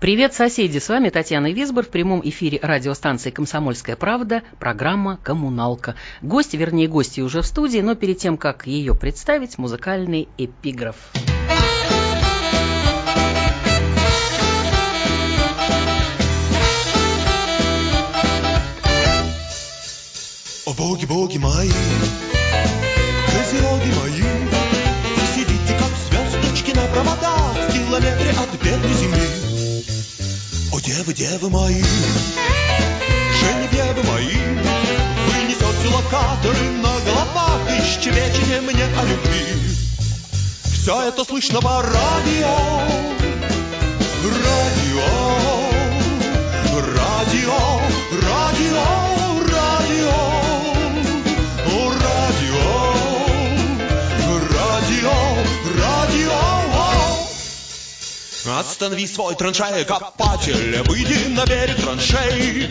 Привет, соседи! С вами Татьяна Висбор в прямом эфире радиостанции «Комсомольская правда», программа «Коммуналка». Гости, вернее, гости уже в студии, но перед тем, как ее представить, музыкальный эпиграф. О боги, боги мои, козероги мои, Вы сидите, как звездочки на проводах В километре от бедной земли. О девы, девы мои, женевьевы мои, Вы несете локаторы на головах И щебечете мне о любви. Все это слышно по радио, радио, радио, радио, Останови свой траншея-копатель, выйди на берег траншей.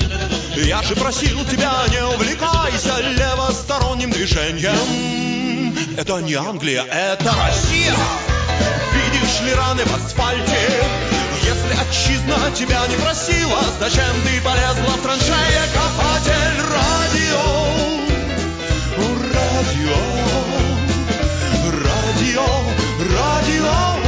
Я же просил тебя, не увлекайся левосторонним движением. Это не Англия, это Россия. Видишь ли раны в асфальте? Если отчизна тебя не просила, зачем ты полезла в траншея копатель радио? Радио, радио, радио.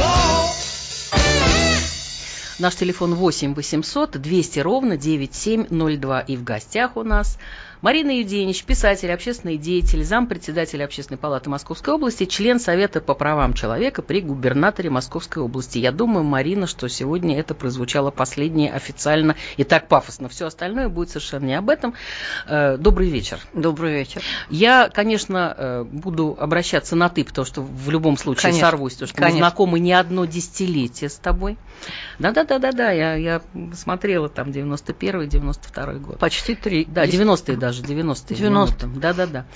Наш телефон 8 800 200 ровно 9702. И в гостях у нас Марина Юденич, писатель, общественный деятель, зампредседателя Общественной палаты Московской области, член Совета по правам человека при губернаторе Московской области. Я думаю, Марина, что сегодня это прозвучало последнее официально и так пафосно. Все остальное будет совершенно не об этом. Э, Добрый вечер. Добрый вечер. Я, конечно, э, буду обращаться на «ты», потому что в любом случае Конечно. сорвусь, потому что мы Конечно. знакомы не одно десятилетие с тобой. Да-да-да-да-да, я, я смотрела там 91-й, 92-й год. Почти три. Да, 90-е даже, 90-е. 90-е. Да-да-да.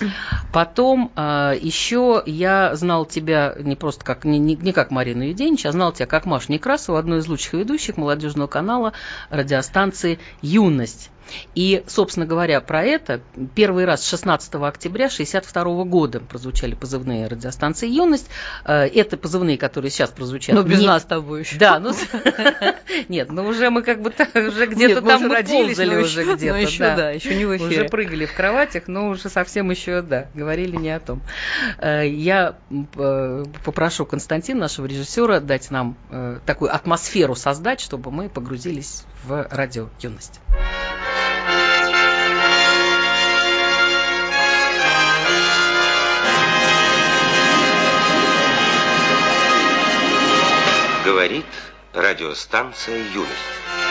Потом еще я знал тебя не просто как, не, не- не как Марину Юденич, а знал тебя как Машу Некрасову, одну из лучших ведущих молодежного канала радиостанции «Юность». И, собственно говоря, про это первый раз 16 октября 1962 года прозвучали позывные радиостанции «Юность». Э, Это позывные, которые сейчас прозвучат. Ну, без не- нас с тобой еще. Да, ну нет, ну уже мы как бы уже где-то там родились, но уже где-то, но еще, да, еще не в эфире. Уже прыгали в кроватях, но уже совсем еще, да, говорили не о том. Э, Я э, попрошу Константина, нашего режиссера, дать нам такую атмосферу создать, чтобы мы погрузились в радио юность. Говорит радиостанция «Юность».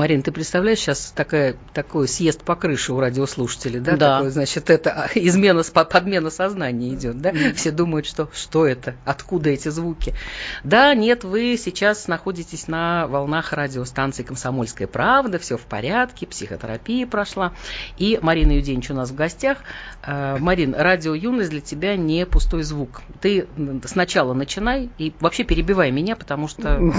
Марин, ты представляешь, сейчас такая, такой съезд по крыше у радиослушателей, да? Да. Такой, значит, это а, измена, подмена сознания идет, да? Все думают, что что это, откуда эти звуки. Да, нет, вы сейчас находитесь на волнах радиостанции «Комсомольская правда», все в порядке, психотерапия прошла. И Марина Юденич у нас в гостях. Э, Марин, радио «Юность» для тебя не пустой звук. Ты сначала начинай и вообще перебивай меня, потому что...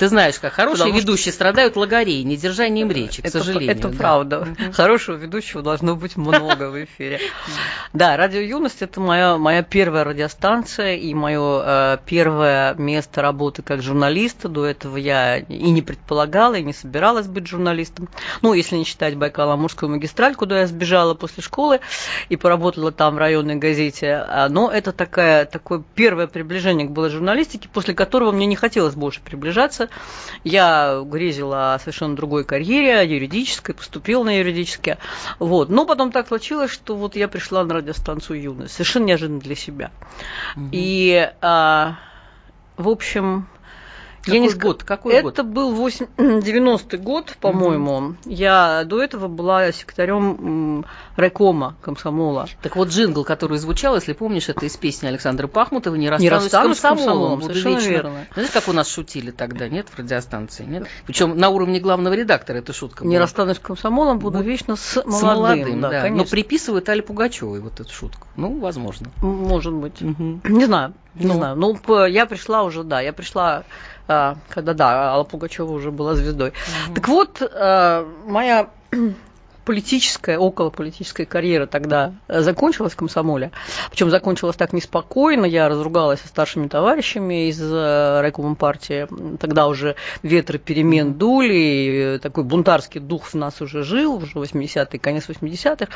Ты знаешь, как хорошие Потому что- ведущие страдают логореей, недержанием речи, к Это, сожалению. это да. правда. Хорошего ведущего должно быть много в эфире. Да, радио Юность это моя, моя первая радиостанция и мое э, первое место работы как журналиста. До этого я и не предполагала, и не собиралась быть журналистом. Ну, если не считать Байкало-Амурскую магистраль, куда я сбежала после школы и поработала там в районной газете. А, Но это такая, такое первое приближение к былой журналистике, после которого мне не хотелось больше приближаться. Я грезила о совершенно другой карьере, юридической, поступила на юридическое. Вот. Но потом так случилось, что вот я пришла на радиостанцию «Юность», совершенно неожиданно для себя. И, а, в общем, Какой я не год? Какой это год? был 8... 90-й год, по-моему. Я до этого была секретарем райкома комсомола. Так вот, джингл, который звучал, если помнишь, это из песни Александра Пахмутова «Не расстанусь, Не расстанусь с комсомолом». комсомолом, Буду совершенно вечно». верно. Знаешь, как у нас шутили тогда, нет, в радиостанции, нет? Причем на уровне главного редактора эта шутка Не была. расстанусь с комсомолом, буду Вот вечно с С молодым. молодым, да. Но конечно. приписывают Али Пугачевой вот эту шутку. Ну, возможно. Может быть. Мгм. Не знаю, не Ну. знаю. Ну, я пришла уже, да, я пришла, а, когда, да, Алла Пугачева уже была звездой. Так вот, а, моя политическая, околополитическая карьера тогда закончилась в комсомоле. Причем закончилась так неспокойно. Я разругалась со старшими товарищами из э, райкома партии. Тогда уже ветры перемен дули, такой бунтарский дух в нас уже жил, уже 80-е, конец 80-х.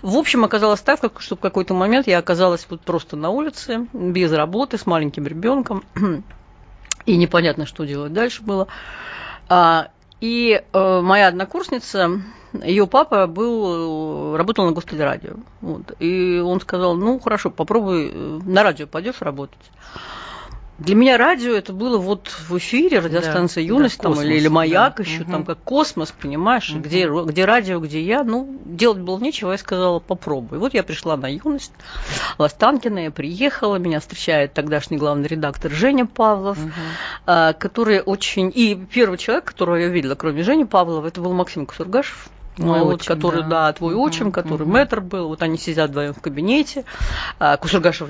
В общем, оказалось так, что в какой-то момент я оказалась вот просто на улице, без работы, с маленьким ребенком. И непонятно, что делать дальше было. А, И э, моя однокурсница, ее папа был, работал на гостелерадио. Вот. И он сказал, ну хорошо, попробуй э, на радио пойдешь работать. Для меня радио это было вот в эфире, радиостанция Да, Юность да, там, космос, или, или маяк да. еще, Мгм. там как космос, понимаешь, Мгм. где, где радио, где я. Ну, делать было нечего, я сказала, попробуй. Вот я пришла на Юность, Лостанкина, я приехала, меня встречает тогдашний главный редактор Женя Павлов, а, который очень... И первый человек, которого я видела, кроме Жени Павлова, это был Максим Кусургашев. Мой вот, отчим, который, да. да, твой отчим, который мгм. мэтр был, вот они сидят вдвоем в кабинете. А,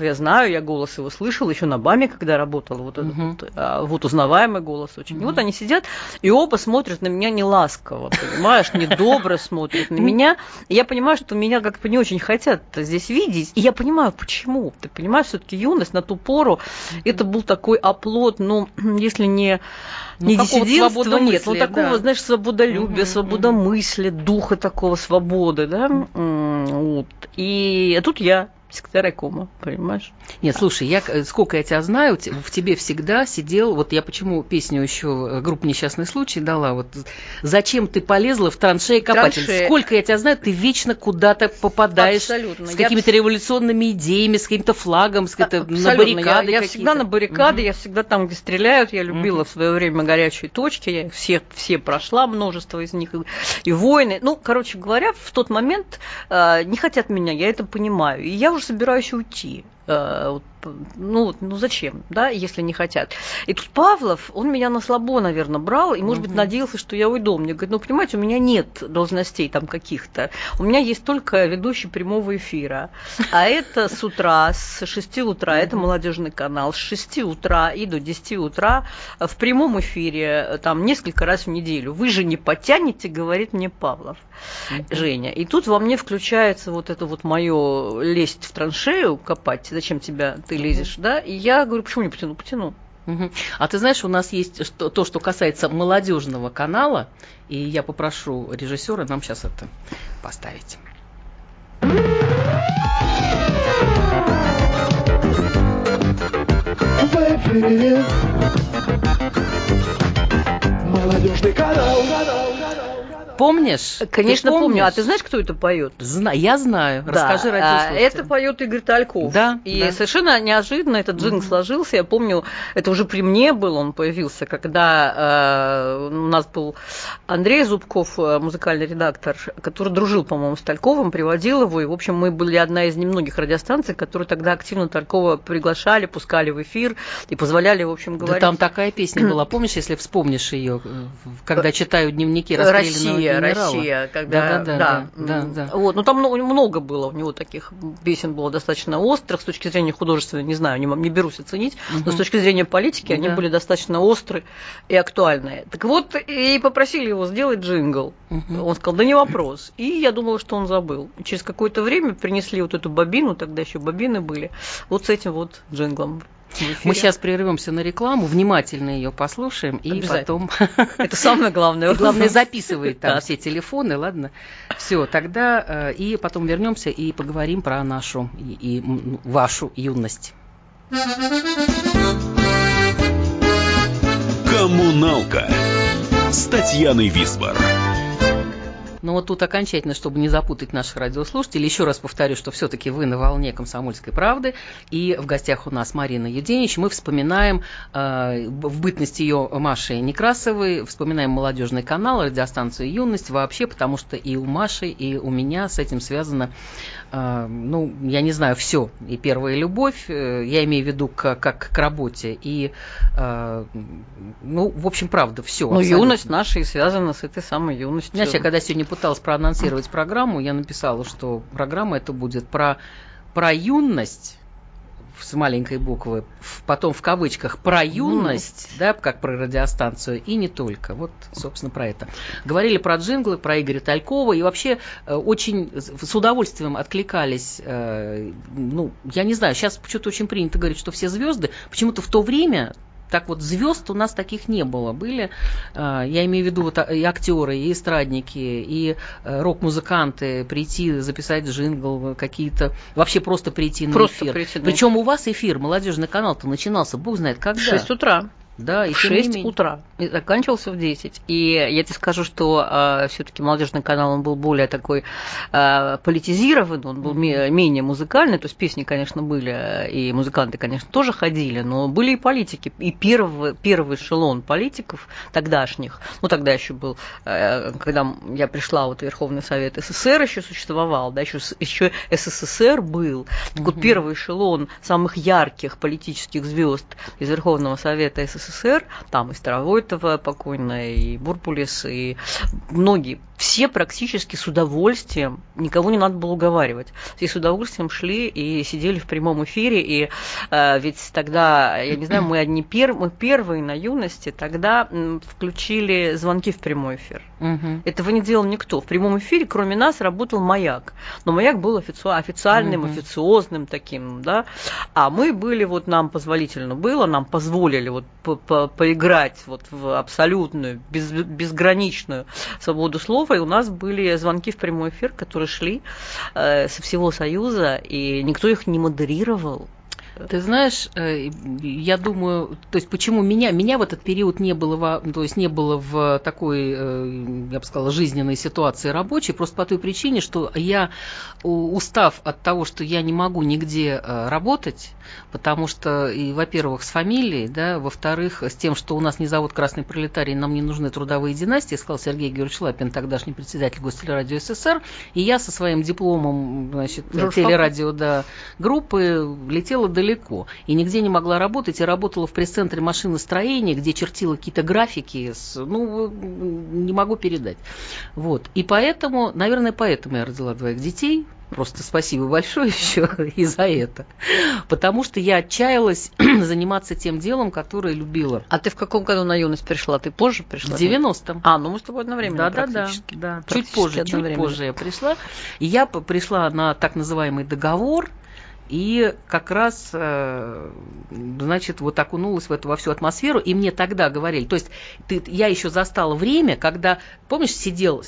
я знаю, я голос его слышала еще на БАМе, когда работала, вот этот Мгм. вот, а, вот узнаваемый голос очень. И вот они сидят, и оба смотрят на меня не ласково, понимаешь, недобро смотрят на меня. И я понимаю, что меня как-то не очень хотят здесь видеть, и я понимаю, почему. Ты понимаешь, все-таки юность на ту пору, это был такой оплот, ну, если не Ну, не диссидентства, нет, ну свободомыслия, такого, да. знаешь, свободолюбия, свободомыслия, духа такого свободы, да, вот. И тут я секретарь райкома, понимаешь? Нет, слушай, я, э, сколько я тебя знаю, в тебе всегда сидел, вот я почему песню еще группа «Несчастный случай» дала, вот зачем ты полезла в траншеи копать? Траншеи. Сколько я тебя знаю, ты вечно куда-то попадаешь Абсолютно. с Я какими-то революционными идеями, с каким-то флагом, с каким-то на баррикады Я, я всегда на баррикады, Мгм. я всегда там, где стреляют. Я любила Мгм. в свое время горячие точки. Я все, все прошла, множество из них. И, и войны. Ну, короче говоря, в тот момент э, не хотят меня, я это понимаю. И я уже собираюсь уйти. Э, вот, ну, вот, ну зачем, да, если не хотят. И тут Павлов, он меня на слабо, наверное, брал, и, может быть, Мгм. надеялся, что я уйду. Мне говорит, ну, понимаете, у меня нет должностей там каких-то. У меня есть только ведущий прямого эфира. А это с утра, с 6 утра, это молодежный канал, с 6 утра и до 10 утра в прямом эфире, э, там, несколько раз в неделю. Вы же не потянете, говорит мне Павлов. Женя. И тут во мне включается вот это вот мое лезть в траншею, копать, зачем тебя ты лезешь, да? И я говорю, почему не потяну? Потяну. А ты знаешь, у нас есть что- то, что касается молодежного канала, и я попрошу режиссера нам сейчас это поставить. Молодежный канал, канал, канал. Помнишь? Конечно, помню. А ты знаешь, кто это поет? Зна- я знаю. Расскажи Да, а, радиослушателям. Это поет Игорь Тальков. Да, И да. совершенно неожиданно этот джингл сложился. Я помню, это уже при мне был, он появился, когда э, у нас был Андрей Зубков, э, музыкальный редактор, который дружил, по-моему, с Тальковым, приводил его. И, в общем, мы были одна из немногих радиостанций, которые тогда активно Талькова приглашали, пускали в эфир и позволяли, в общем, Да говорить. там такая песня была, помнишь, если вспомнишь ее, когда читаю дневники расстрелянного Россия? Россия, когда, Да-да-да, да, да, м, да. Вот, ну там много, было у него таких песен было достаточно острых с точки зрения художественной, не знаю, не, не берусь оценить, но Мгм. с точки зрения политики они Да. были достаточно острые и актуальные. Так вот, и попросили его сделать джингл. Мгм. Он сказал, да не вопрос. И я думала, что он забыл. И через какое-то время принесли вот эту бобину, тогда еще бобины были, вот с этим вот джинглом. Мы сейчас прервемся на рекламу, внимательно ее послушаем, и потом... Это самое главное. Главное, записывай там все телефоны, ладно? Все, тогда э, и потом вернемся и поговорим про нашу и, вашу юность. Коммуналка с Татьяной Висбор. Но вот тут окончательно, чтобы не запутать наших радиослушателей, еще раз повторю, что все-таки вы на волне комсомольской правды. И в гостях у нас Марина Юденич. Мы вспоминаем э, в бытности ее Маши Некрасовой, вспоминаем молодежный канал, радиостанцию «Юность» вообще, потому что и у Маши, и у меня с этим связано ну, я не знаю, все. И первая любовь, э, я имею в виду как, как к работе. И, а, ну, в общем, правда, все. Ну, юность наша и связана с этой самой юностью. Знаешь, я когда сегодня пыталась проанонсировать программу, я написала, что программа это будет про, про юность, с маленькой буквы, потом в кавычках про юность, mm. да, как про радиостанцию, и не только. Вот, собственно, про это. Говорили про джинглы, про Игоря Талькова, и вообще э, очень с удовольствием откликались, э, ну, я не знаю, сейчас почему-то очень принято говорить, что все звезды, почему-то в то время так вот звезд у нас таких не было. Были, э, я имею в виду вот и актеры, и эстрадники, и э, рок-музыканты прийти, записать джингл, какие-то, вообще просто прийти просто на эфир. Прийти на Причем у вас эфир, молодежный канал-то начинался, бог знает когда. В 6 утра. Да, и в 6 утра. И заканчивался в 10. И я тебе скажу, что э, а, все-таки молодежный канал он был более такой э, политизирован, он был mm-hmm. менее музыкальный. То есть песни, конечно, были, и музыканты, конечно, тоже ходили, но были и политики. И первый, первый эшелон политиков тогдашних, ну тогда еще был, э, когда я пришла, вот Верховный Совет СССР еще существовал, да, еще, еще СССР был. Так mm-hmm. вот первый эшелон самых ярких политических звезд из Верховного Совета СССР СССР, там и Старовойтова покойная, и Бурпулис, и многие, все практически с удовольствием, никого не надо было уговаривать, все с удовольствием шли и сидели в прямом эфире, и э, ведь тогда, я не знаю, мы одни пер, мы первые на юности, тогда включили звонки в прямой эфир. Угу. Этого не делал никто. В прямом эфире, кроме нас, работал маяк. Но маяк был офици... официальным, угу. официозным таким, да. А мы были, вот нам позволительно было, нам позволили вот по по поиграть вот в абсолютную, без, безграничную свободу слова, и у нас были звонки в прямой эфир, которые шли э, со всего Союза, и никто их не модерировал. Ты знаешь, э, я думаю, то есть почему меня, меня в этот период не было, то есть не было в такой, э, я бы сказала, жизненной ситуации рабочей, просто по той причине, что я, устав от того, что я не могу нигде э, работать, потому что, и, во-первых, с фамилией, да, во-вторых, с тем, что у нас не зовут Красный Пролетарий, нам не нужны трудовые династии, сказал Сергей Георгиевич Лапин, тогдашний председатель Гостелерадио СССР, и я со своим дипломом, значит, телерадио, да, группы летела далеко далеко. И нигде не могла работать. И работала в пресс-центре машиностроения, где чертила какие-то графики. С, ну, не могу передать. Вот. И поэтому, наверное, поэтому я родила двоих детей. Просто спасибо большое еще и за это. Потому что я отчаялась заниматься тем делом, которое любила. А ты в каком году на юность пришла? Ты позже пришла? В 90-м. А, ну мы с тобой одновременно да, да, да, да. Чуть позже, чуть позже я пришла. И я пришла на так называемый договор, и как раз, э, значит, вот окунулась в эту во всю атмосферу, и мне тогда говорили, то есть ты, я еще застала время, когда, помнишь, сидел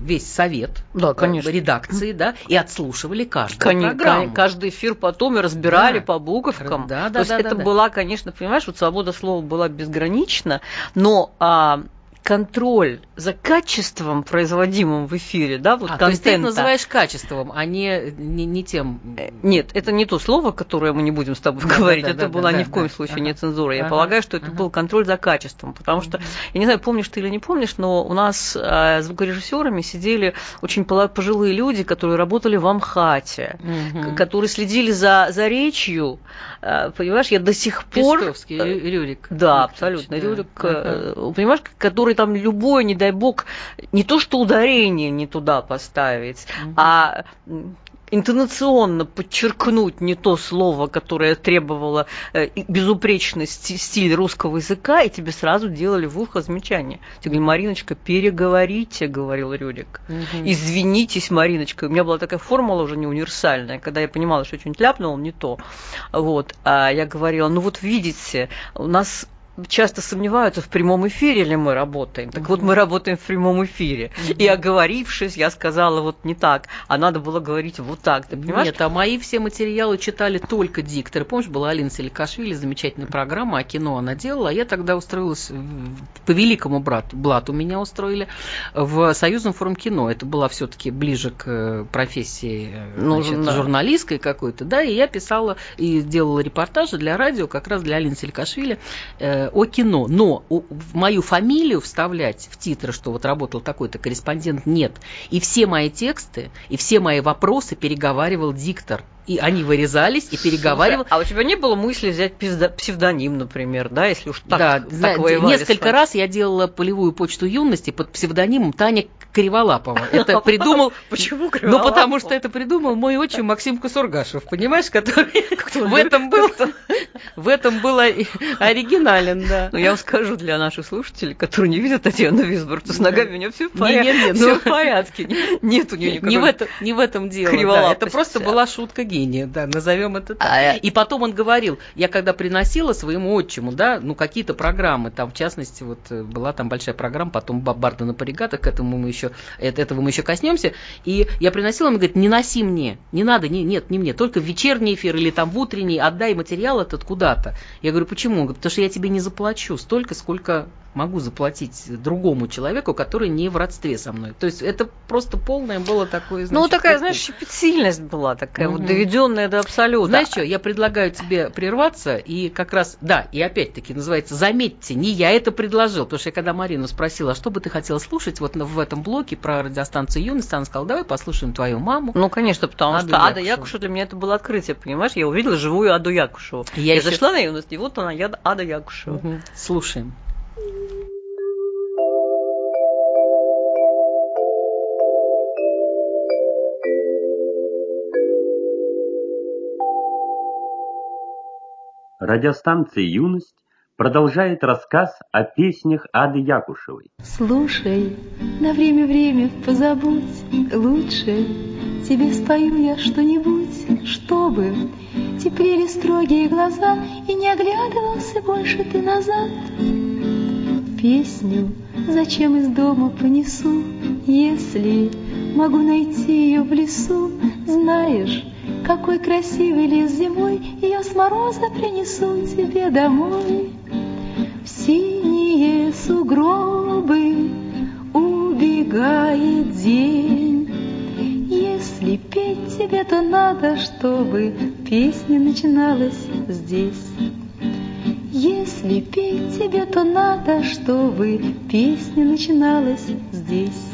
весь совет да, конечно. редакции, да, и отслушивали каждую конечно, программу. Каждый эфир потом и разбирали да. по буковкам. Да, да, то есть да, это да, была, конечно, понимаешь, вот свобода слова была безгранична, но а, контроль за качеством, производимым в эфире, да, вот а, контента. То есть ты это называешь качеством, а не, не, не тем... Э, нет, это не то слово, которое мы не будем с тобой да, говорить, да, это да, была да, ни да, в коем да, случае ага. не цензура. Я ага, полагаю, что это ага. был контроль за качеством, потому что, я не знаю, помнишь ты или не помнишь, но у нас э, звукорежиссерами сидели очень пожилые люди, которые работали в Амхате, угу. которые следили за, за речью, э, понимаешь, я до сих пор... Пестовский, Рюрик. Да, абсолютно, да. Рюрик, ага. понимаешь, который который там любой, не дай бог, не то что ударение не туда поставить, угу. а интонационно подчеркнуть не то слово, которое требовало э, безупречности стиль русского языка, и тебе сразу делали в ухо замечание. Тебе говорили, Мариночка, переговорите, говорил Рюрик. Угу. Извинитесь, Мариночка. У меня была такая формула уже не универсальная, когда я понимала, что что-нибудь ляпнул, не то. Вот. А я говорила, ну вот видите, у нас часто сомневаются, в прямом эфире ли мы работаем. Так вот, мы работаем в прямом эфире. И оговорившись, я сказала вот не так, а надо было говорить вот так. Ты понимаешь? Нет, а мои все материалы читали только дикторы. Помнишь, была Алина Селикашвили, замечательная программа, а кино она делала. А я тогда устроилась по великому брату, блату меня устроили в Союзном форум кино. Это была все-таки ближе к э, профессии э, Ну, значит, да. журналистской какой-то, да, и я писала и делала репортажи для радио как раз для Алины Селикашвили э, о кино. Но в мою фамилию вставлять в титры, что вот работал такой-то корреспондент, нет. И все мои тексты, и все мои вопросы переговаривал диктор. И они вырезались и переговаривал. Слушай, а у тебя не было мысли взять псевдоним, например, да, если уж так, да, так зна- воевали несколько раз я делала полевую почту юности под псевдонимом Таня Криволапова. Это придумал... Почему Ну, Криволапова? потому что это придумал мой отчим Максим Кусургашев, понимаешь, который в этом был, в этом был ори- оригинален, да. Ну, я вам скажу для наших слушателей, которые не видят Татьяну Висборг, с ногами у нее все в Не, порядке. не, не, Всё ну- в порядке. Нет у нее никакой... Не в, этом, в дело. Это просто была шутка гения, да, назовем это так. А, э, И потом он говорил, я когда приносила своему отчиму, да, ну какие-то программы, там в частности вот э, была там большая программа, потом Барда на паригатах, к этому мы еще, это, этого мы еще коснемся. И я приносила, он говорит, не носи мне, не надо, не, нет, не мне, только в вечерний эфир или там в утренний, отдай материал этот куда-то. Я говорю, почему? Он говорит, потому что я тебе не заплачу столько, сколько могу заплатить другому человеку, который не в родстве со мной. То есть это просто полное было такое, Ну, значит, такая, прикол. знаешь, щепетильность была, такая вот Мгм. доведенная до абсолюта. Знаешь что, я предлагаю тебе прерваться и как раз, да, и опять-таки называется «Заметьте, не я это предложил», потому что я когда Марину спросила, «А что бы ты хотела слушать вот в этом блоке про радиостанцию «Юность», она сказала, давай послушаем твою маму. Ну, конечно, потому Аду что Ада Якушеву. Якушева для меня это было открытие, понимаешь? Я увидела живую Аду Якушеву. Я Я, ещё- зашла на юность, и вот она, Ада Якушева. Мгм. Слушаем. Радиостанция «Юность» продолжает рассказ о песнях Ады Якушевой. Слушай, на время-время позабудь, лучше тебе спою я что-нибудь, чтобы теплели строгие глаза и не оглядывался больше ты назад. Песню зачем из дома понесу, если могу найти ее в лесу, знаешь, какой красивый лес зимой, ее с мороза принесу тебе домой. В синие сугробы убегает день. Если петь тебе, то надо, чтобы песня начиналась здесь. Если петь тебе, то надо, чтобы песня начиналась здесь.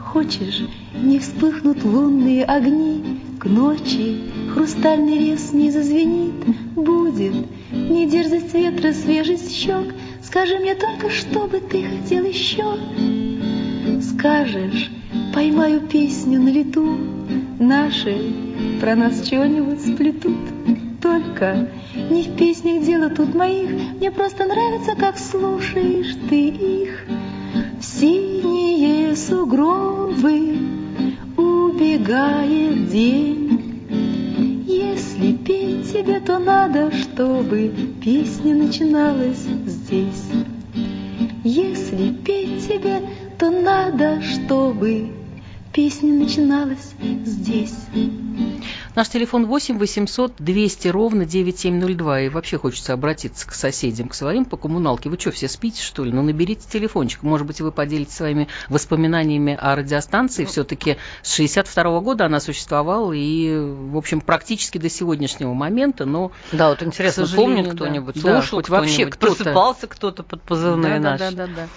Хочешь, не вспыхнут лунные огни, К ночи хрустальный лес не зазвенит, Будет не дерзость ветра, свежесть щек, Скажи мне только, что бы ты хотел еще. Скажешь, поймаю песню на лету, Наши про нас что-нибудь сплетут. Только не в песнях дело тут моих, Мне просто нравится, как слушаешь ты их. В синие сугробы убегает день. Если петь тебе, то надо, чтобы песня начиналась здесь. Если петь тебе, то надо, чтобы песня начиналась здесь. Наш телефон 8 800 200 ровно 9702. И вообще хочется обратиться к соседям, к своим по коммуналке. Вы что, все спите, что ли? Ну, наберите телефончик. Может быть, вы поделитесь своими воспоминаниями о радиостанции. Все-таки с 62 года она существовала и, в общем, практически до сегодняшнего момента. Но, Да, вот интересно, помнит да. кто-нибудь, Да, слушал хоть вообще кто-нибудь, кто-то. просыпался кто-то под позывные да, наши. да, да, да, да.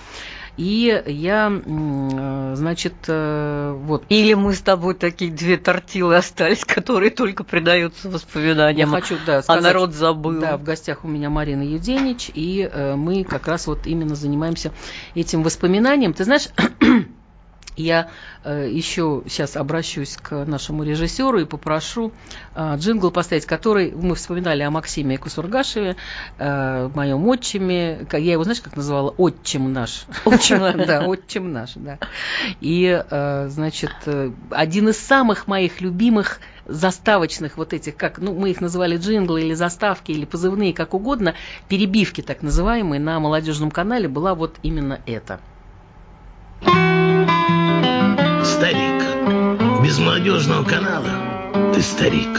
И я, э, значит, э, вот Или мы с тобой такие две тортилы остались, которые только предаются Я воспоминаниям. хочу, да, а сказать, народ забыл. Да, в гостях у меня Марина Юденич, и э, мы как раз вот именно занимаемся этим воспоминанием. Ты знаешь, Я э, еще сейчас обращусь к нашему режиссеру и попрошу э, джингл поставить, который мы вспоминали о Максиме Кусургашеве, э, моем отчиме. Я его, знаешь, как называла? Отчим наш. Отчим, да, отчим наш, да. И, э, значит, э, один из самых моих любимых заставочных вот этих, как, ну, мы их называли джинглы или заставки, или позывные, как угодно, перебивки так называемые на молодежном канале была вот именно это. Старик, без молодежного канала ты старик.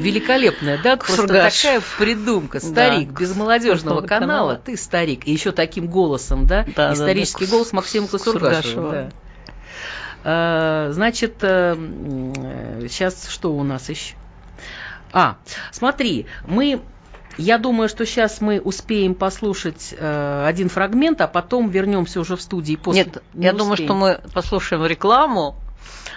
Великолепная, да? Просто Сургаш. такая придумка. Старик, Да. без молодежного канала, канала. ты старик. И еще таким голосом, да? Да, да, Исторический да. голос Максима Кусургашева. Кусургашева. Да. А, Значит, сейчас что у нас еще? А, смотри, мы я думаю, что сейчас мы успеем послушать э, один фрагмент, а потом вернемся уже в студии после. Нет, Не я думаю, успеем. что мы послушаем рекламу.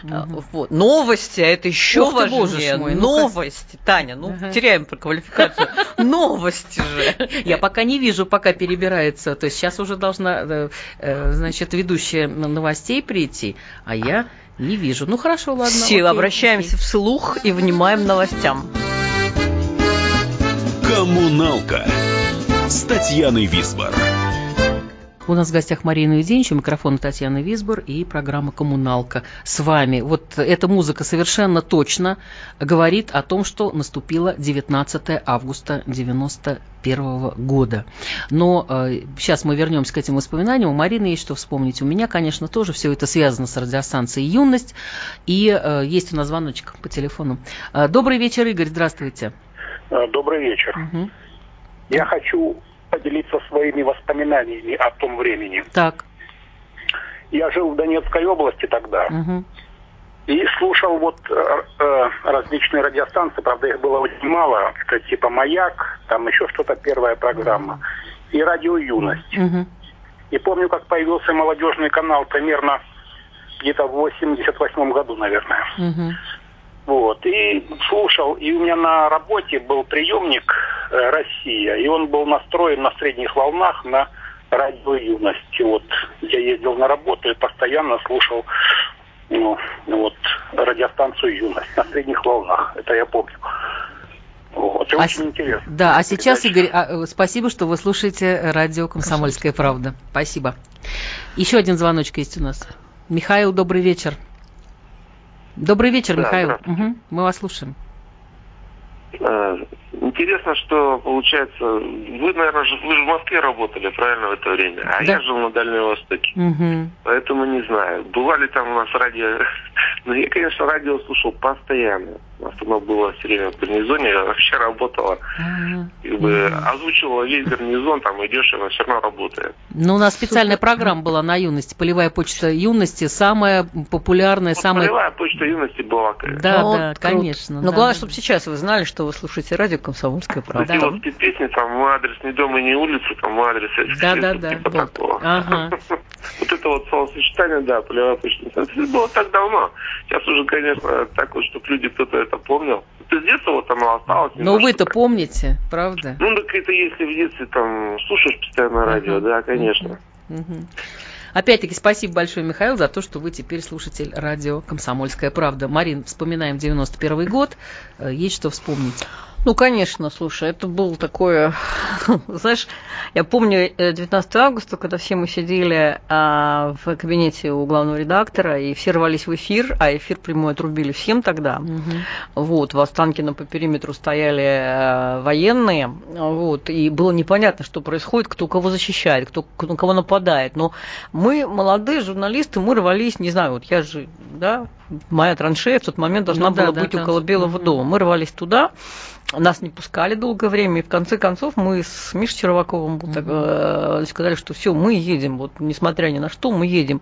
Э, Вот. Новости, а это еще боже важнее. мой, ну-ка. Новости, Таня, ну Ага. теряем про квалификацию. Новости же. Я пока не вижу, пока перебирается. То есть сейчас уже должна, э, э, значит, ведущая новостей прийти, а я не вижу. Ну хорошо, ладно. Все, обращаемся вслух и внимаем новостям. Коммуналка с Татьяной Висбор. У нас в гостях Марина Юденич, у микрофона Татьяна Висбор и программа «Коммуналка» с вами. Вот эта музыка совершенно точно говорит о том, что наступило 19 августа 91 года. Но э, сейчас мы вернемся к этим воспоминаниям. У Марины есть что вспомнить. У меня, конечно, тоже все это связано с радиостанцией «Юность». И э, есть у нас звоночек по телефону. Э, добрый вечер, Игорь, здравствуйте. Э, Добрый вечер. Мгм. Я хочу поделиться своими воспоминаниями о том времени. Так. Я жил в Донецкой области тогда Мгм. и слушал вот э, э, различные радиостанции, правда их было очень мало, это типа «Маяк», там еще что-то первая программа, и «Радио Юность». Мгм. И помню, как появился молодежный канал примерно где-то в 88 году, наверное. Мгм. Вот, и слушал, и у меня на работе был приемник э, «Россия», и он был настроен на средних волнах на радио «Юность». И вот я ездил на работу и постоянно слушал ну, вот, радиостанцию «Юность» на средних волнах, это я помню. Вот, и А очень с- интересно. Да, а сейчас, Передача. Игорь, а, э, спасибо, что вы слушаете радио «Комсомольская правда». Спасибо. Еще один звоночек есть у нас. Михаил, добрый вечер. Добрый вечер, Да, Михаил. Мгм, мы вас слушаем. Интересно, что получается, вы, наверное, вы же в Москве работали, правильно, в это время, а Да. я жил на Дальнем Востоке, Мгм. поэтому не знаю. Бывали там у нас радио, ну я, конечно, радио слушал постоянно. У нас оно было все время в гарнизоне, я вообще работала, Ага. как бы Мгм. озвучивала весь гарнизон, там идешь, и она все равно работает. Ну, у нас специальная программа была на юности. Полевая почта юности. Самая популярная, Вот самая... полевая почта юности была, конечно. Да, Вот да, круто. конечно. Но да, главное, да, чтобы да. сейчас вы знали, что вы слушаете радио «Комсомольская правда». Такие вот песни, там, мой адрес не дома, не улица, там, мой адрес Да, да, вот да. типа Вот. такого. Ага. Вот это вот словосочетание, да, полевая почта. Это было так давно. Сейчас уже, конечно, так вот, чтобы люди кто-то это помнил. Это с детства вот оно осталось. Но немножко вы-то помните, правда? Ну, так это если в детстве там слушаешь постоянно радио, да, конечно. Опять-таки, спасибо большое, Михаил, за то, что вы теперь слушатель радио «Комсомольская правда». Марин, вспоминаем 91 год. Э, Есть что вспомнить? Ну, конечно, слушай, это было такое, знаешь, я помню э, 19 августа, когда все мы сидели а, в кабинете у главного редактора, и все рвались в эфир, а эфир прямой отрубили всем тогда. Мгм. Вот, в Останкино по периметру стояли э, военные, вот, и было непонятно, что происходит, кто кого защищает, кто на кого нападает. Но мы, молодые журналисты, мы рвались, не знаю, вот я же, да, моя траншея в тот момент должна Ну да, была да, быть там. около Белого Мгм. дома. Мы рвались туда, нас не пускали долгое время, и в конце концов мы с Мишей Черваковым вот так, э, сказали, что все, мы едем, вот несмотря ни на что, мы едем.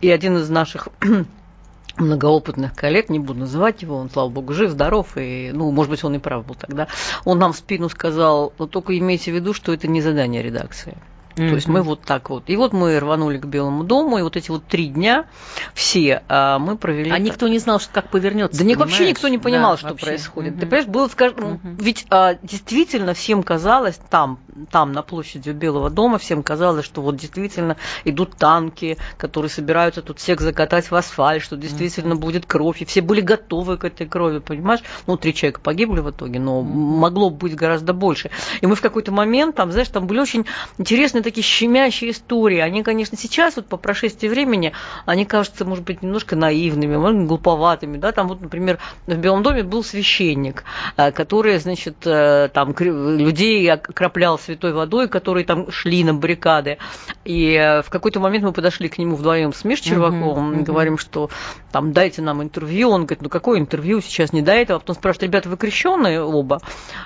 И один из наших многоопытных коллег, не буду называть его, он, слава богу, жив, здоров, и, ну, может быть, он и прав был тогда, он нам в спину сказал, но только имейте в виду, что это не задание редакции. То есть мы вот так вот. И вот мы рванули к Белому дому, и вот эти вот три дня все а, мы провели. А так. никто не знал, что как повернется. Да ни- вообще никто не понимал, Да, что вообще. происходит. Мгм. Ты понимаешь, было, скажем, Мгм. ведь а, действительно всем казалось там, там, на площади у Белого дома, всем казалось, что вот действительно идут танки, которые собираются тут всех закатать в асфальт, что действительно mm-hmm. будет кровь, и все были готовы к этой крови, понимаешь? Ну, три человека погибли в итоге, но могло быть гораздо больше. И мы в какой-то момент, там, знаешь, там были очень интересные такие щемящие истории. Они, конечно, сейчас, вот по прошествии времени, они кажутся, может быть, немножко наивными, может быть, глуповатыми, да, там вот, например, в Белом доме был священник, э, который, значит, э, там людей окроплял святой водой, которые там шли на баррикады. И э, в какой-то момент мы подошли к нему вдвоем с Миш Черваковым, uh-huh. говорим, что там дайте нам интервью. Он говорит, ну какое интервью сейчас не до этого? А потом спрашивает, ребята, вы крещенные оба?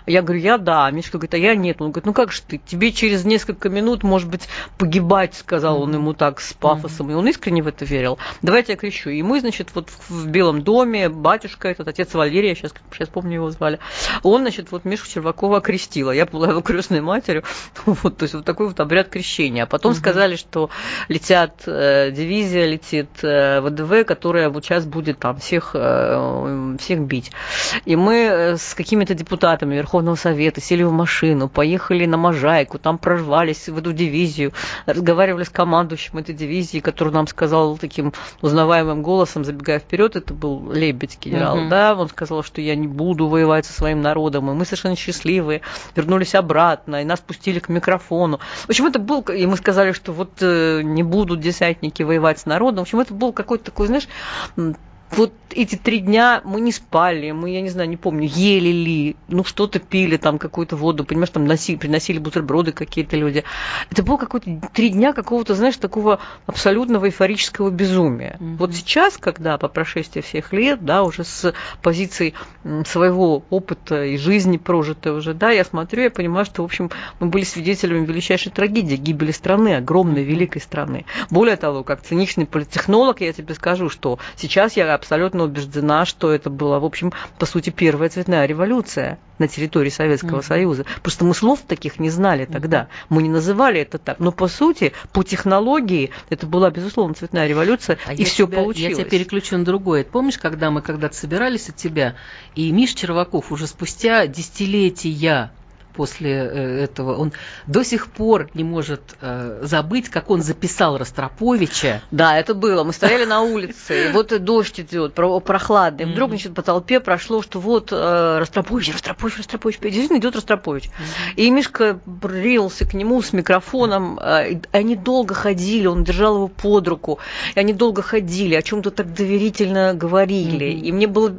Я говорю, я да. Мишка говорит, а я нет. Он говорит, ну как же ты, тебе через несколько минут, может быть, погибать, сказал он ему так с пафосом. И он искренне в это верил. Давайте я крещу. И мы, значит, вот в Белом доме, батюшка этот, отец Валерия, сейчас, сейчас помню его звали, он, значит, вот Мишу Червакова крестила. Я была его крестной матерью. Вот, то есть вот такой вот обряд крещения. А потом угу. сказали, что летят, э, дивизия летит э, ВДВ, которая вот сейчас будет там всех, э, всех бить. И мы э, с какими-то депутатами Верховного Совета сели в машину, поехали на Можайку, там прорвались в эту дивизию, разговаривали с командующим этой дивизии, который нам сказал таким узнаваемым голосом, забегая вперед, это был Лебедь генерал, угу. да, он сказал, что я не буду воевать со своим народом, и мы совершенно счастливые, вернулись обратно, и нас пустили к микрофону. В общем, это был, и мы сказали, что вот э, не будут десятники воевать с народом. В общем, это был какой-то такой, знаешь, вот эти три дня мы не спали, мы, я не знаю, не помню, ели ли, ну что-то пили, там какую-то воду, понимаешь, там носили, приносили бутерброды какие-то люди. Это было какое-то три дня какого-то, знаешь, такого абсолютного эйфорического безумия. Mm-hmm. Вот сейчас, когда по прошествии всех лет, да, уже с позиции своего опыта и жизни прожитой уже, да, я смотрю, я понимаю, что, в общем, мы были свидетелями величайшей трагедии, гибели страны, огромной, великой страны. Более того, как циничный политтехнолог, я тебе скажу, что сейчас я абсолютно убеждена, что это была, в общем, по сути, первая цветная революция на территории Советского mm-hmm. Союза. Просто мы слов таких не знали тогда. Mm-hmm. Мы не называли это так. Но по сути, по технологии, это была, безусловно, цветная революция, а и все получилось. Я тебя переключу на другое. Помнишь, когда мы когда-то собирались от тебя, и Миш Черваков уже спустя десятилетия после э, этого. Он до сих пор не может э, забыть, как он записал Ростроповича. Да, это было. Мы стояли на улице, и вот дождь идет, прохладный. Вдруг, значит, по толпе прошло, что вот э, Ростропович, Ростропович, Ростропович. Действительно идет Ростропович. И Мишка рился к нему с микрофоном. Они долго ходили, он держал его под руку. И они долго ходили, о чем-то так доверительно говорили. И мне было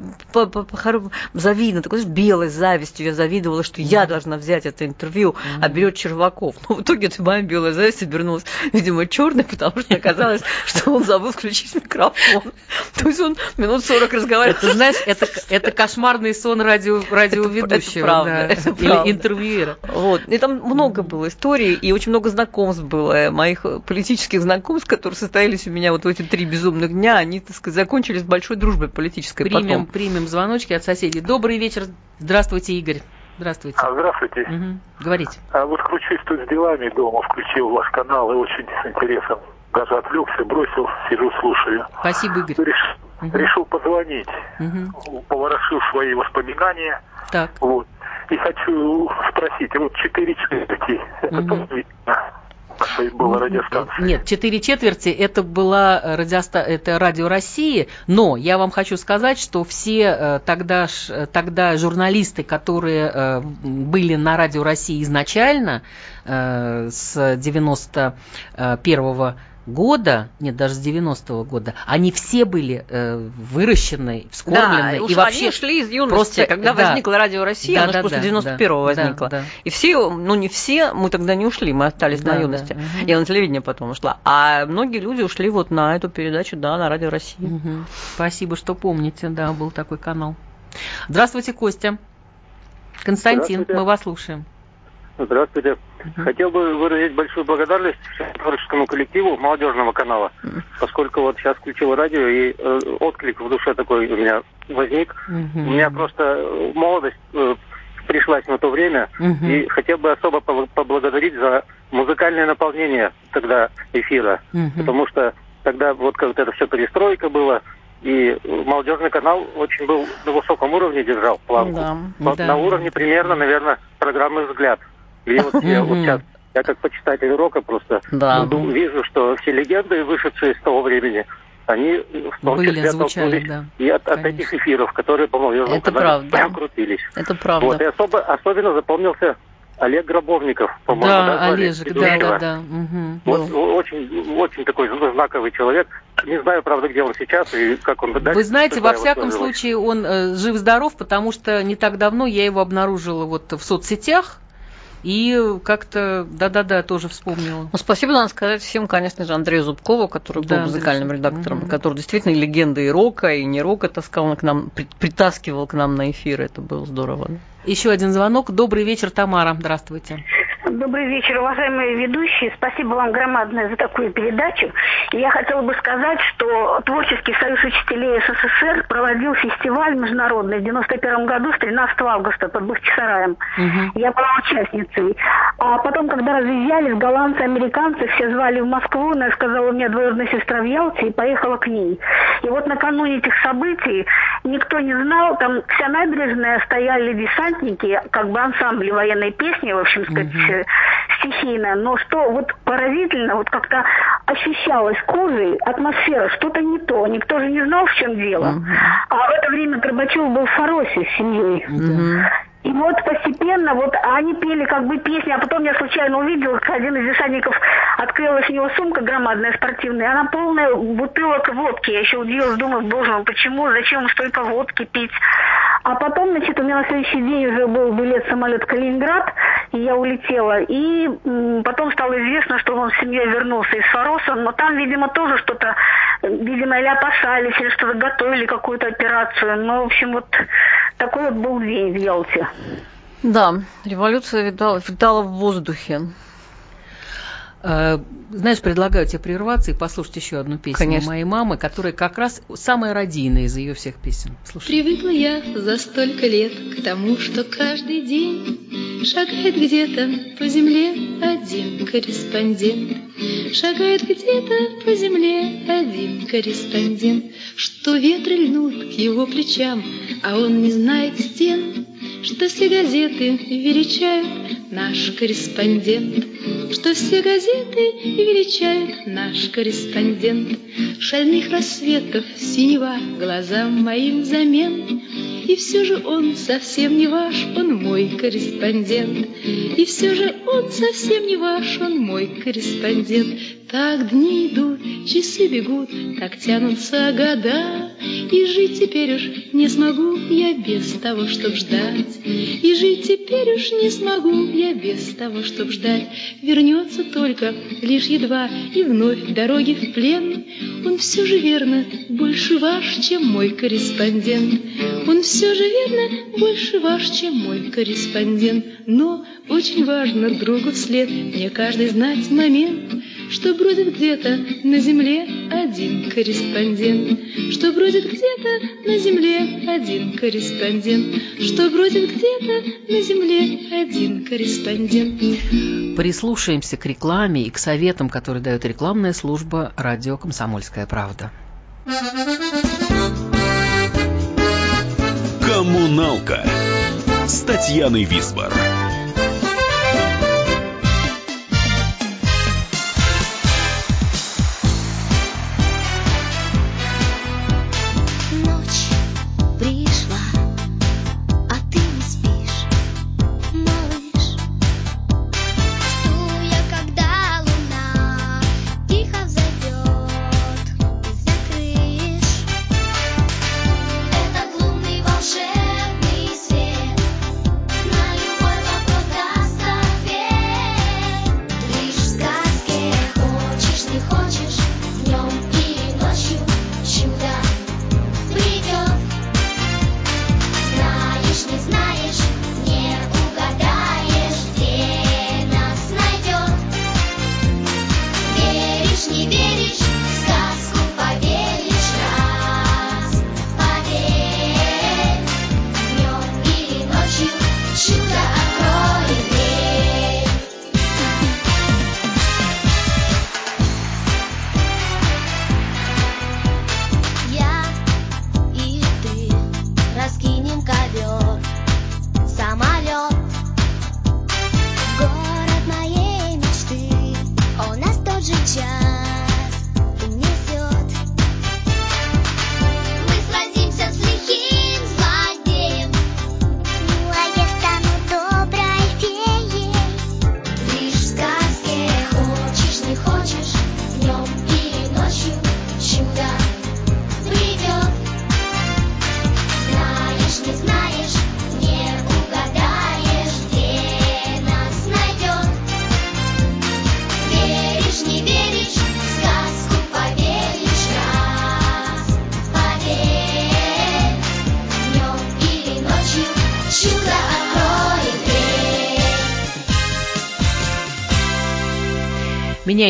завидно, такой, белой завистью я завидовала, что я должна взять это интервью, mm-hmm. а берет Черваков. Но в итоге эта моя белая зависть обернулась, видимо, черной, потому что оказалось, что он забыл включить микрофон. То есть он минут 40 разговаривал. Это, знаешь, это, это кошмарный сон радио, радиоведущего. Это правда, да, это правда. Или интервьюера. Вот. И там много было историй, и очень много знакомств было, моих политических знакомств, которые состоялись у меня вот в эти три безумных дня, они, так сказать, закончились большой дружбой политической примем, потом. Примем звоночки от соседей. Добрый вечер. Здравствуйте, Игорь. Здравствуйте. А, здравствуйте. Угу. Говорите. А вот кручусь тут с делами дома, включил ваш канал и очень с интересом даже отвлекся, бросил, сижу, слушаю. Спасибо, Игорь. Реш... Угу. Решил позвонить, угу. поворошил свои воспоминания. Так. Вот. И хочу спросить, вот четыре четверти, угу. Это тоже была радиостанция. Нет, четыре четверти это была радиоста... это радио России, но я вам хочу сказать, что все э, тогда, тогда журналисты, которые э, были на радио России изначально, э, с 91 -го года, нет, даже с 90-го года, они все были э, выращены, вскормлены. Да, и вообще они шли из юности, просто, когда да, возникла Радио Россия, да, она да, просто да, 91-го да, возникла. Да, да. И все, ну не все, мы тогда не ушли, мы остались да, на юности. Да, угу. Я на телевидение потом ушла. А многие люди ушли вот на эту передачу, да, на Радио России. Угу. Спасибо, что помните, да, был такой канал. Здравствуйте, Костя. Константин, мы вас слушаем. Здравствуйте. Хотел бы выразить большую благодарность творческому коллективу молодежного канала, поскольку вот сейчас включил радио и э, отклик в душе такой у меня возник. У меня просто молодость э, пришлась на то время, и хотел бы особо поблагодарить за музыкальное наполнение тогда эфира, потому что тогда вот как-то это все перестройка была, и молодежный канал очень был на высоком уровне держал планку. Да, на, да. на уровне примерно, наверное, программы «Взгляд». И вот я вот сейчас, я как почитатель рока просто Да. вижу, что все легенды, вышедшие из того времени, они в том Были, числе звучали, оттолкнулись да. и от, от этих эфиров, которые по молодежному Это канале правда. крутились. Это правда. Вот, и особо, особенно запомнился Олег Гробовников, по-моему. Да, звали Олежек, да, да, да. Вот очень, очень такой знаковый человек. Не знаю, правда, где он сейчас и как он дальше. Вы знаете, во всяком случае, он э, жив-здоров, потому что не так давно я его обнаружила вот в соцсетях, и как-то, да-да-да, тоже вспомнила. Ну, спасибо надо сказать всем, конечно же, Андрею Зубкову, который Да, был музыкальным Андрей редактором, Мгм. который действительно легенда и рока, и не рока таскал к нам, при- притаскивал к нам на эфир. Это было здорово. Еще один звонок. Добрый вечер, Тамара. Здравствуйте. Добрый вечер, уважаемые ведущие. Спасибо вам громадное за такую передачу. Я хотела бы сказать, что Творческий союз учителей СССР проводил фестиваль международный в 91 году с 13 августа под Бахчисараем. Я была участницей. А потом, когда разъезжались голландцы, американцы, все звали в Москву, я сказала, у меня двоюродная сестра в Ялте, и поехала к ней. И вот накануне этих событий никто не знал, там вся набережная стояли десантники, как бы ансамбли военной песни, в общем сказать, э, стихийно. Но что вот поразительно, вот как-то ощущалась кожей атмосфера, что-то не то. Никто же не знал, в чем дело. А в это время Горбачев был в Фаросе с семьей. И вот постепенно, вот они пели как бы песни, а потом я случайно увидела, как один из десантников открылась у него сумка громадная спортивная, она полная бутылок водки. Я еще удивилась, думаю, боже мой, почему, зачем столько водки пить? А потом, значит, у меня на следующий день уже был билет самолет Калининград, и я улетела. И потом стало известно, что он с семьей вернулся из Фароса, но там, видимо, тоже что-то, видимо, или опасались, или что-то готовили, какую-то операцию. Ну, в общем, вот такой вот был день в Ялте. Да, революция витала, витала в воздухе. Э, Знаешь, предлагаю тебе прерваться и послушать еще одну песню Конечно. моей мамы, которая как раз самая родийная из ее всех песен. Слушай. Привыкла я за столько лет к тому, что каждый день Шагает где-то по земле один корреспондент. Шагает где-то по земле один корреспондент, Что ветры льнут к его плечам, а он не знает стен, Что все газеты величают наш корреспондент, Что все газеты величают наш корреспондент. Шальных рассветов синева глазам моим замен, И все же он совсем не ваш, он мой корреспондент. И все же он совсем не ваш, он мой корреспондент. Так дни идут, часы бегут, так тянутся года, И жить теперь уж не смогу я без того, чтоб ждать. И жить теперь уж не смогу я без того, чтоб ждать. Вернется только лишь едва и вновь дороги в плен. Он все же верно больше ваш, чем мой корреспондент. Он все же верно больше ваш, чем мой корреспондент. Но очень важно другу вслед мне каждый знать момент, что бродит где-то на земле один корреспондент, что бродит где-то на земле один корреспондент, что бродит где-то на земле один корреспондент. Прислушаемся к рекламе и к советам, которые дает рекламная служба радио «Комсомольская правда». Коммуналка с Татьяной Висбор.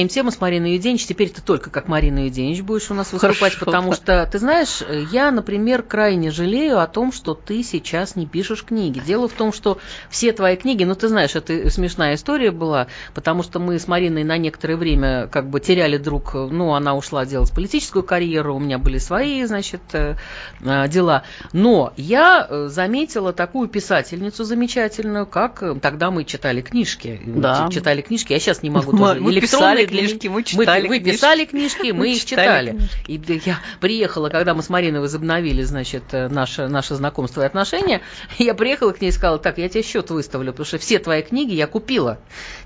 Меняем тему с Мариной Юденич. Теперь ты только как Марина Юденич будешь у нас выступать, Хорошо. потому что, ты знаешь, я, например, крайне жалею о том, что ты сейчас не пишешь книги. Дело в том, что все твои книги, ну, ты знаешь, это смешная история была, потому что мы с Мариной на некоторое время как бы теряли друг, ну, она ушла делать политическую карьеру, у меня были свои, значит, э, э, дела. Но я э, заметила такую писательницу замечательную, как тогда мы читали книжки. Да. Читали книжки, я сейчас не могу Мы- тоже. мы Электронные писали книжки, мы читали Вы книжки. писали книжки, мы, Мы их читали читали. И я приехала, когда мы с Мариной возобновили, значит, э, наше, наше знакомство и отношения, я приехала к ней и сказала, так, я тебе счет выставлю, потому что все твои книги я купила.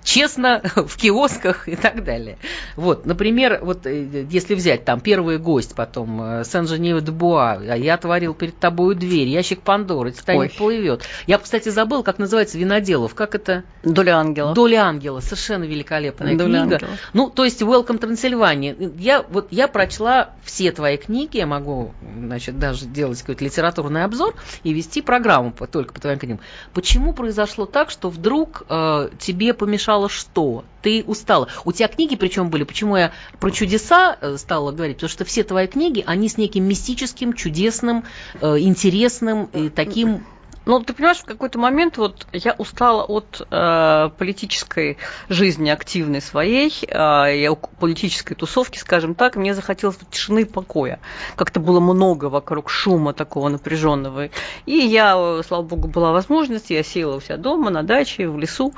Честно, в киосках и так далее. Вот, например, вот э, если взять там первый гость, потом э, Сен-Женев де Буа, а я отворил перед тобою дверь, ящик Пандоры, Титаник Ой. плывет. Я, кстати, забыл, как называется Виноделов. Как это? Доля ангела. Доля ангела. Совершенно великолепная Доля книга. ангела. Ну, то есть Welcome Transylvania. Я вот я прочла все твои книги, я могу, значит, даже делать какой-то литературный обзор и вести программу по- только по твоим книгам. Почему произошло так, что вдруг э, тебе помешало что? Ты устала. У тебя книги, причем были, почему я про чудеса э, стала говорить, потому что все твои книги, они с неким мистическим, чудесным, э, интересным и таким Ну, ты понимаешь, в какой-то момент вот я устала от э, политической жизни активной своей, э, политической тусовки, скажем так, мне захотелось тишины и покоя. Как-то было много вокруг шума такого напряженного. И я, э, слава богу, была возможность, я села у себя дома, на даче, в лесу.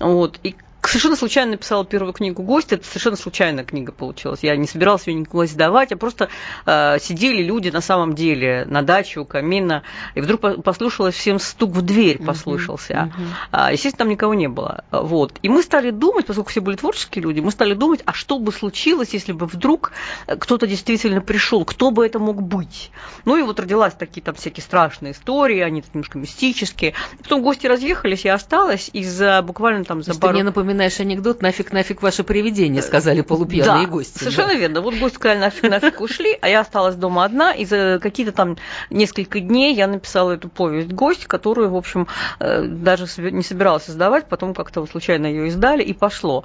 Вот, и Совершенно случайно написала первую книгу «Гость». Это совершенно случайная книга получилась. Я не собиралась ее никуда сдавать, а просто э, сидели люди на самом деле на даче у камина, и вдруг по- послушалось всем стук в дверь послышался. А, естественно, там никого не было. Вот. И мы стали думать, поскольку все были творческие люди, мы стали думать, а что бы случилось, если бы вдруг э, кто-то действительно пришел, кто бы это мог быть. Ну и вот родилась такие там всякие страшные истории, они немножко мистические. Потом гости разъехались, я осталась, и за буквально там за пару... напоминаешь анекдот «Нафиг, нафиг ваше привидение», сказали полупьяные да, гости. Совершенно верно. Вот гости сказали, нафиг, нафиг ушли, а я осталась дома одна, и за какие-то там несколько дней я написала эту повесть «Гость», которую, в общем, э, даже не собиралась издавать, потом как-то случайно ее издали, и пошло.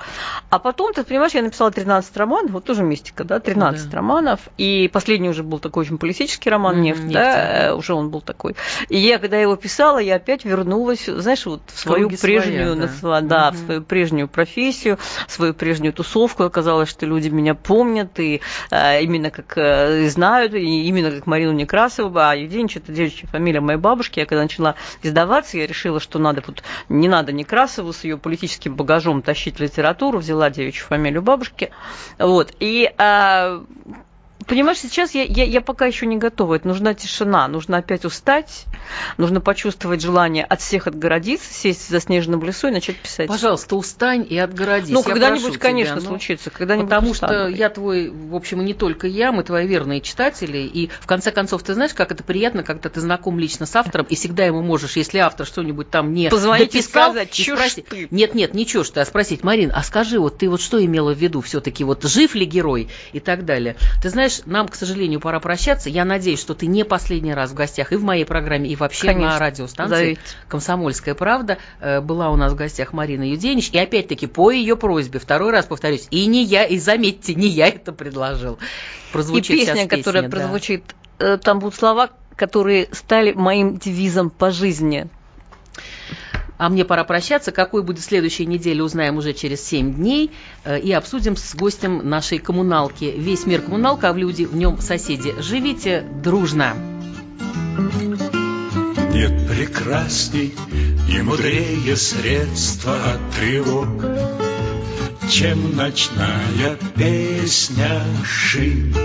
А потом, ты понимаешь, я написала 13 романов, вот тоже мистика, да, 13 Да. романов, и последний уже был такой очень политический роман «Нефть», «Нефть», да, э, уже он был такой. И я, когда его писала, я опять вернулась, знаешь, вот в свою Круги своя, прежнюю, да. на сва- да, в Мгм. свою прежнюю профессию, свою прежнюю тусовку. Оказалось, что люди меня помнят и э, именно как э, знают, и именно как Марину Некрасову, а Юденич это девичья фамилия моей бабушки. Я когда начала издаваться, я решила, что надо вот не надо Некрасову с ее политическим багажом тащить литературу, взяла девичью фамилию бабушки. Вот. И а, Понимаешь, сейчас я, я, я пока еще не готова. Это нужна тишина, нужно опять устать, нужно почувствовать желание от всех отгородиться, сесть в заснеженном лесу и начать писать. Пожалуйста, устань и отгородись. Ну, когда-нибудь, конечно, тебя, ну, случится. Когда-нибудь Потому что устану. я твой, в общем, и не только я, мы твои верные читатели. И в конце концов, ты знаешь, как это приятно, когда ты знаком лично с автором, и всегда ему можешь, если автор что-нибудь там не Позвонить дописал, сказать, и «Чё ж спросить- ты?» Нет, нет, ничего, что, а спросить, Марин, а скажи, вот ты вот что имела в виду все-таки, вот жив ли герой и так далее. Ты знаешь, нам, к сожалению, пора прощаться. Я надеюсь, что ты не последний раз в гостях и в моей программе, и вообще Конечно. на радиостанции Зовите. «Комсомольская правда». Э, Была у нас в гостях Марина Юденич. И опять-таки по ее просьбе, второй раз повторюсь, и не я, и заметьте, не я это предложил. И Прозвучит песня, сейчас которая песня, да. прозвучит, э, там будут слова, которые стали моим девизом по жизни. А мне пора прощаться. Какой будет следующая неделя, узнаем уже через 7 дней. Э, И обсудим с гостем нашей коммуналки. Весь мир коммуналка, а в люди в нем соседи. Живите дружно. Нет прекрасней и мудрее средства от тревог, Чем ночная песня шин.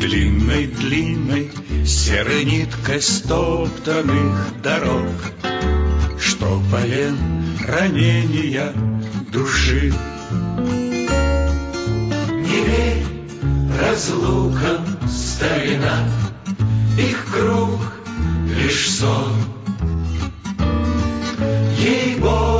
Длинной-длинной серой ниткой стоптанных дорог, Что полен ранения души. Не верь разлукам, старина, их круг лишь сон. Ей-богу,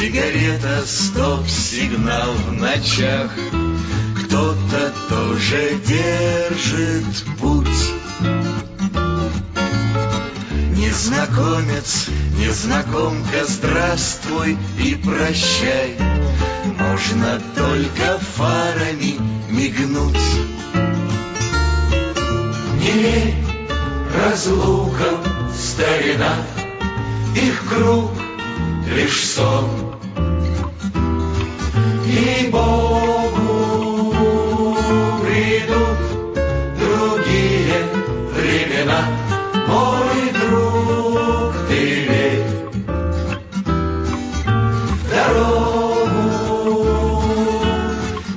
сигарета, стоп-сигнал в ночах. Кто-то тоже держит путь. Незнакомец, незнакомка, здравствуй и прощай. Можно только фарами мигнуть. Не верь разлукам, старина, Их круг лишь сон. Ей-богу, придут другие времена, Мой друг, ты верь дорогу.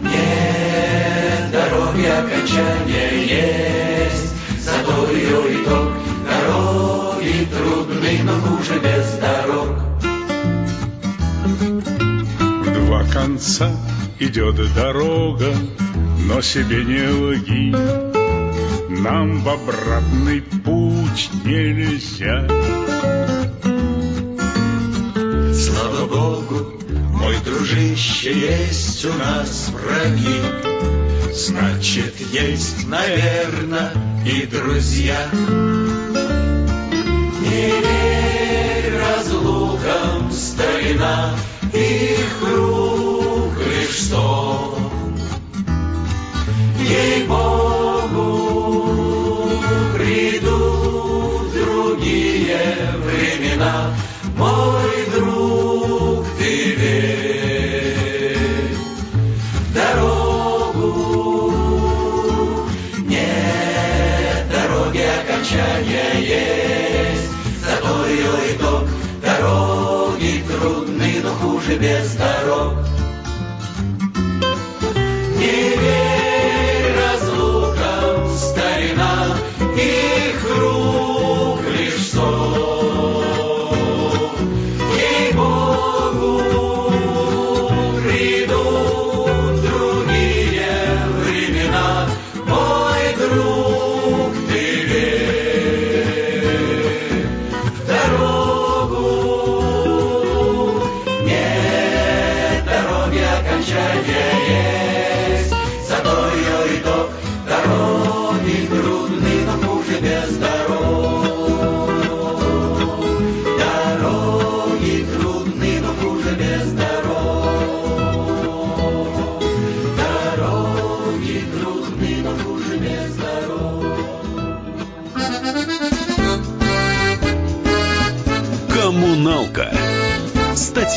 Нет дороги окончания есть, Зато ее итог дороги трудны, но хуже без дорог. Конца идет дорога, но себе не лги. Нам в обратный путь нельзя. Слава Богу, мой дружище, есть у нас враги. Значит, есть, наверное, и друзья. Не верь разлукам, старина, их Ей-богу, придут другие времена, мой друг, ты верь дорогу. Нет дороги окончания есть, зато ее итог дороги трудны, но хуже без дорог.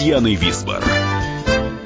Татьяной Висбор.